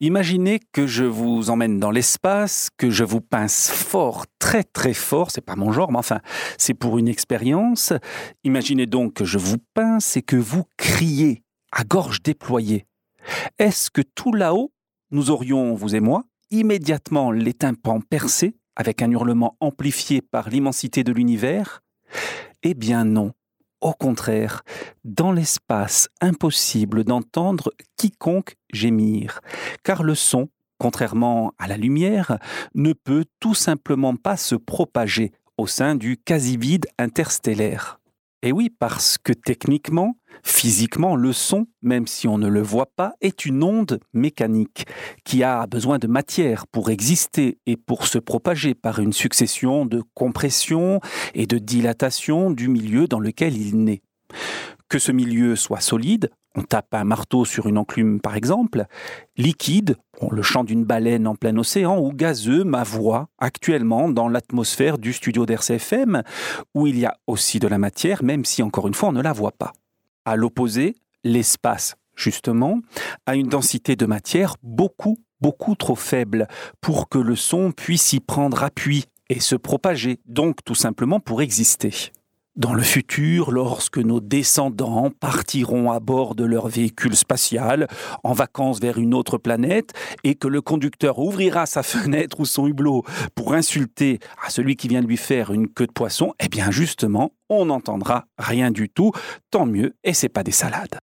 Imaginez que je vous emmène dans l'espace, que je vous pince fort, très très fort, c'est pas mon genre, mais enfin, c'est pour une expérience. Imaginez donc que je vous pince et que vous criez à gorge déployée. Est-ce que tout là-haut, nous aurions, vous et moi, immédiatement les tympans percés, avec un hurlement amplifié par l'immensité de l'univers? Eh bien non. Au contraire, dans l'espace, impossible d'entendre quiconque gémir, car le son, contrairement à la lumière, ne peut tout simplement pas se propager au sein du quasi-vide interstellaire. Et oui, parce que techniquement, physiquement, le son, même si on ne le voit pas, est une onde mécanique qui a besoin de matière pour exister et pour se propager par une succession de compression et de dilatation du milieu dans lequel il naît. Que ce milieu soit solide, on tape un marteau sur une enclume par exemple, liquide, le chant d'une baleine en plein océan, ou gazeux, ma voix, actuellement dans l'atmosphère du studio d'RCFM, où il y a aussi de la matière, même si encore une fois on ne la voit pas. À l'opposé, l'espace, justement, a une densité de matière beaucoup, beaucoup trop faible pour que le son puisse y prendre appui et se propager, donc tout simplement pour exister. Dans le futur, lorsque nos descendants partiront à bord de leur véhicule spatial en vacances vers une autre planète et que le conducteur ouvrira sa fenêtre ou son hublot pour insulter à celui qui vient de lui faire une queue de poisson, eh bien justement, on n'entendra rien du tout. Tant mieux, et c'est pas des salades.